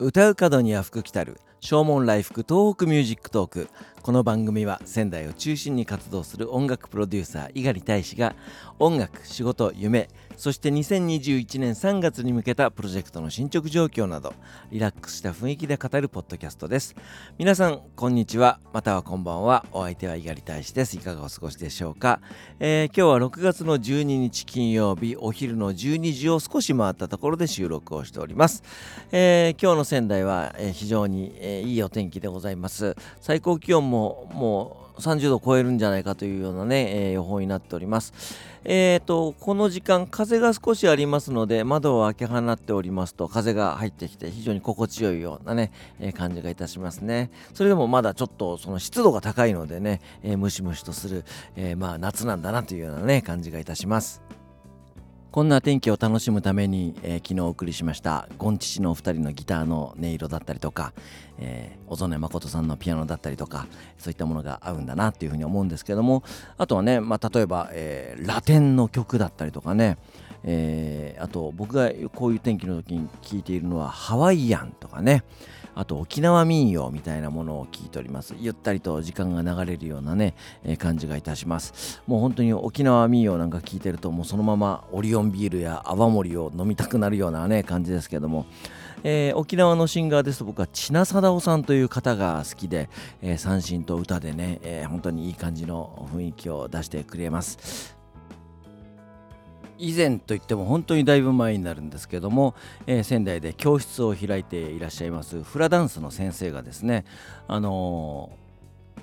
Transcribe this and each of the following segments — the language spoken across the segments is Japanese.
唱う門には福来たる。唱門来福 TOHOKU MUSIC TALK。この番組は仙台を中心に活動する音楽プロデューサー猪狩大使が音楽、仕事、夢そして2021年3月に向けたプロジェクトの進捗状況などリラックスした雰囲気で語るポッドキャストです。皆さんこんにちは。またはこんばんは。お相手は猪狩大使です。いかがお過ごしでしょうか、えー、今日は6月の12日金曜日。お昼の12時を少し回ったところで収録をしております、えー、今日の仙台は、非常に、ええいいお天気でございます最高気温ももう30度超えるんじゃないかというようなね、えー、予報になっております。えーと、この時間、風が少しありますので、窓を開け放っておりますと、風が入ってきて、非常に心地よいようなね、えー、感じがいたしますね。それでもまだちょっとその湿度が高いのでね、え、ムシムシとする、えまあ夏なんだなというようなね、感じがいたします。こんな天気を楽しむために、えー、昨日お送りしましたゴンチチのお二人のギターの音色だったりとか、えー、小曽根誠さんのピアノだったりとかそういったものが合うんだなっていうふうに思うんですけどもあとはね、まあ、例えば、えー、ラテンの曲だったりとかね、えー、あと僕がこういう天気の時に聴いているのはハワイアンとかねあと沖縄民謡みたいなものを聞いております。ゆったりと時間が流れるようなね、えー、感じがいたします。もう本当に沖縄民謡なんか聞いてるともうそのままオリオンビールや泡盛を飲みたくなるようなね感じですけども。えー、沖縄のシンガーです。と僕は千奈貞夫さんという方が好きで、えー、三振と歌でね、えー、本当にいい感じの雰囲気を出してくれます。以前といっても本当にだいぶ前になるんですけども、えー、仙台で教室を開いていらっしゃいますフラダンスの先生がですね、あの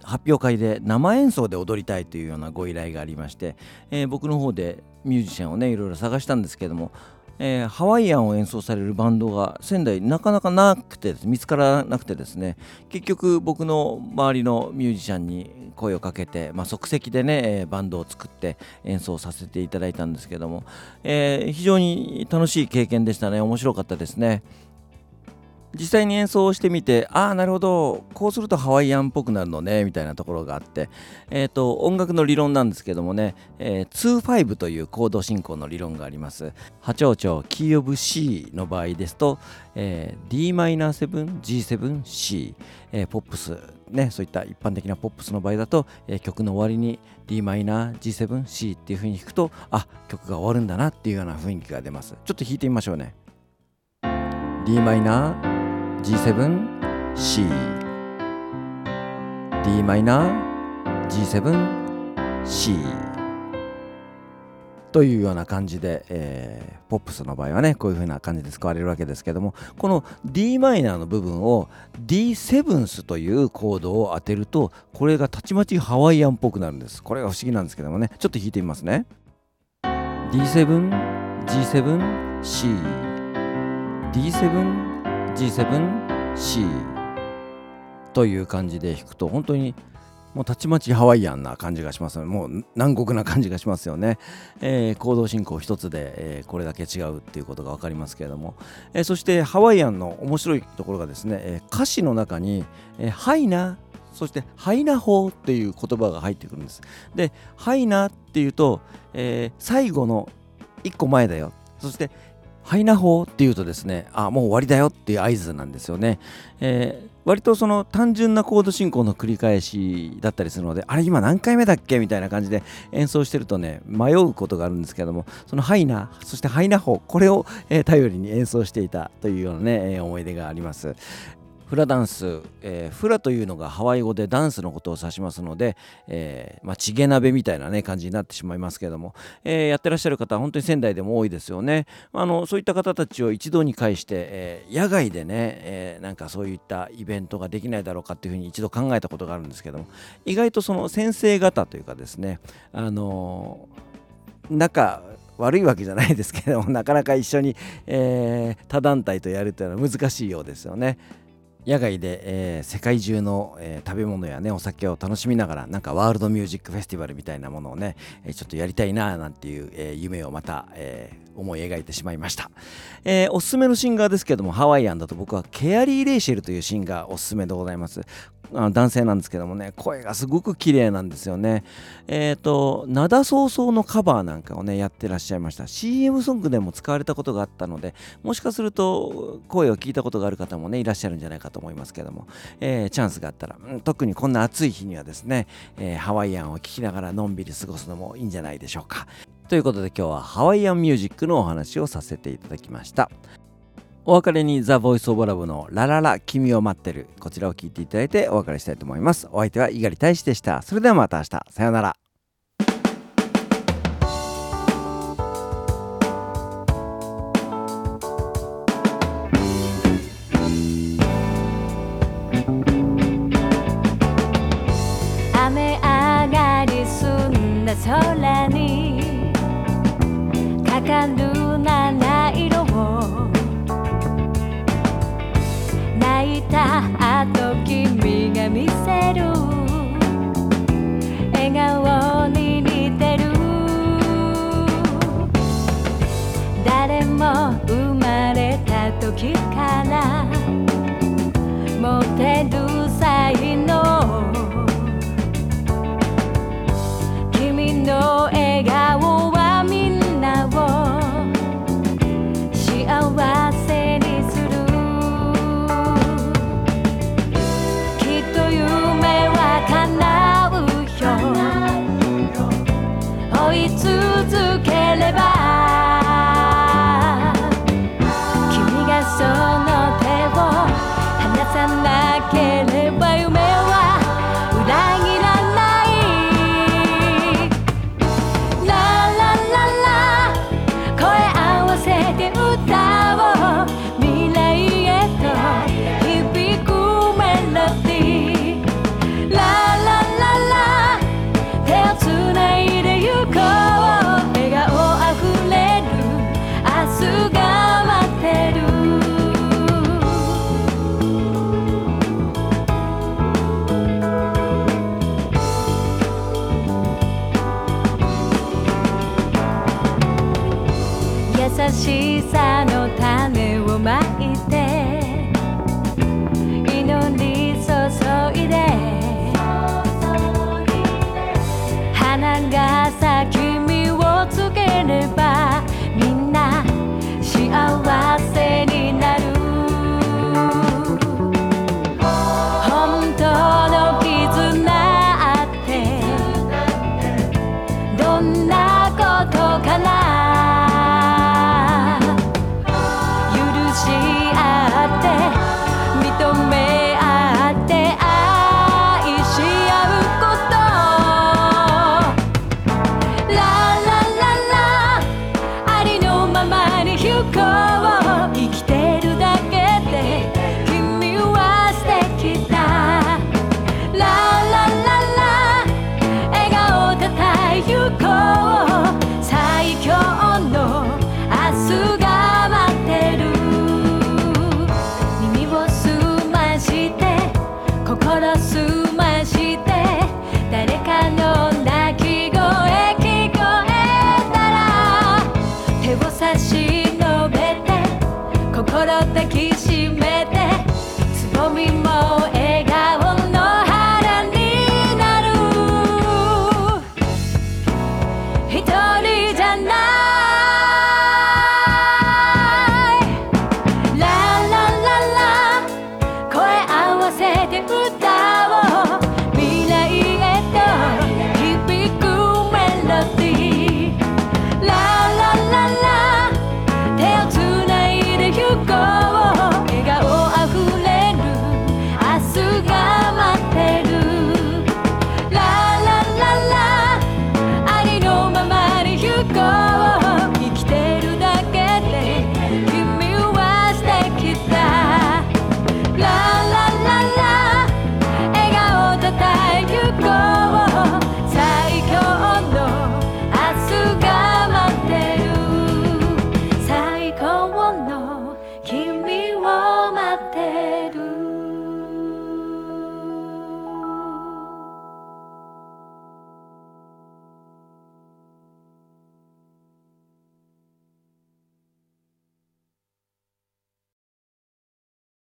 ー、発表会で生演奏で踊りたいというようなご依頼がありまして、えー、僕の方でミュージシャンをねいろいろ探したんですけどもえー、ハワイアンを演奏されるバンドが仙台なかなかなくて見つからなくてですね。結局僕の周りのミュージシャンに声をかけて、まあ、即席でねえバンドを作って演奏させていただいたんですけども、えー、非常に楽しい経験でしたね。面白かったですね。実際に演奏してみてああなるほどこうするとハワイアンっぽくなるのねみたいなところがあって、えーと、音楽の理論なんですけどもね、えー、2-5というコード進行の理論があります。波長長キーオブ C の場合ですと、えー、Dm7、G7、C、えー、ポップスね、そういった一般的なポップスの場合だと、えー、曲の終わりに Dm7C っていう風に弾くとあ曲が終わるんだなっていうような雰囲気が出ます。ちょっと弾いてみましょうね。Dm G7 C d マイナー G7 C というような感じで、えー、ポップスの場合はねこういう風な感じで使われるわけですけどもこの d マイナーの部分を D7 スというコードを当てるとこれがたちまちハワイアンっぽくなるんです。これが不思議なんですけどもね。ちょっと弾いてみますね。D7 G7 C D7 G7C という感じで弾くと本当にもうたちまちハワイアンな感じがしますもう南国な感じがしますよね、えー、行動進行一つで、えー、これだけ違うっていうことが分かりますけれども、えー、そしてハワイアンの面白いところがですね、え歌詞の中に、えハイナそしてハイナ法っていう言葉が入ってくるんです。でハイナっていうと、え最後の1個前だよ。そしてハイナホーっていうとですね、あ、もう終わりだよっていう合図なんですよね。えー、割とその単純なコード進行の繰り返しだったりするので、あれ今何回目だっけみたいな感じで演奏してるとね、迷うことがあるんですけども、そのハイナ、そしてハイナホ、これを、えー、頼りに演奏していたというようなね、え、思い出があります。フラダンス、えー、フラというのがハワイ語でダンスのことを指しますので、えー、まあ、チゲ鍋みたいなね感じになってしまいますけども、えー、やってらっしゃる方は本当に仙台でも多いですよねあのそういった方たちを一堂に会して、え野外でね、えなんかそういったイベントができないだろうかっていうふうに一度考えたことがあるんですけども意外とその先生方というかですねあの仲悪いわけじゃないですけどもなかなか一緒に、え他団体とやるというのは難しいようですよね。野外で、えー、世界中の、えー、食べ物やねお酒を楽しみながらなんかワールドミュージックフェスティバルみたいなものをね、えー、ちょっとやりたいななんていう、え夢をまた、え思い描いてしまいました、え、おすすめのシンガーですけどもハワイアンだと僕はケアリー・レイシェルというシンガーおすすめでございます。あ男性なんですけどもね声がすごく綺麗なんですよね。えっ、ー、と灘早々のカバーなんかをねやってらっしゃいました。CM ソングでも使われたことがあったのでもしかすると声を聞いたことがある方もねいらっしゃるんじゃないかとと思いますけども、えー、チャンスがあったら、うん、特にこんな暑い日にはですね、えー、ハワイアンを聴きながらのんびり過ごすのもいいんじゃないでしょうか。ということで今日はハワイアンミュージックのお話をさせていただきました。お別れにザ・ボイス・オブ・ラブのラララ君を待ってる。こちらを聞いていただいてお別れしたいと思います。お相手は猪狩大使でした。それではまた明日。さようなら。空にかかる七色を。泣いた後君が見せる。笑顔に似てる。誰も生まれた時から持てる。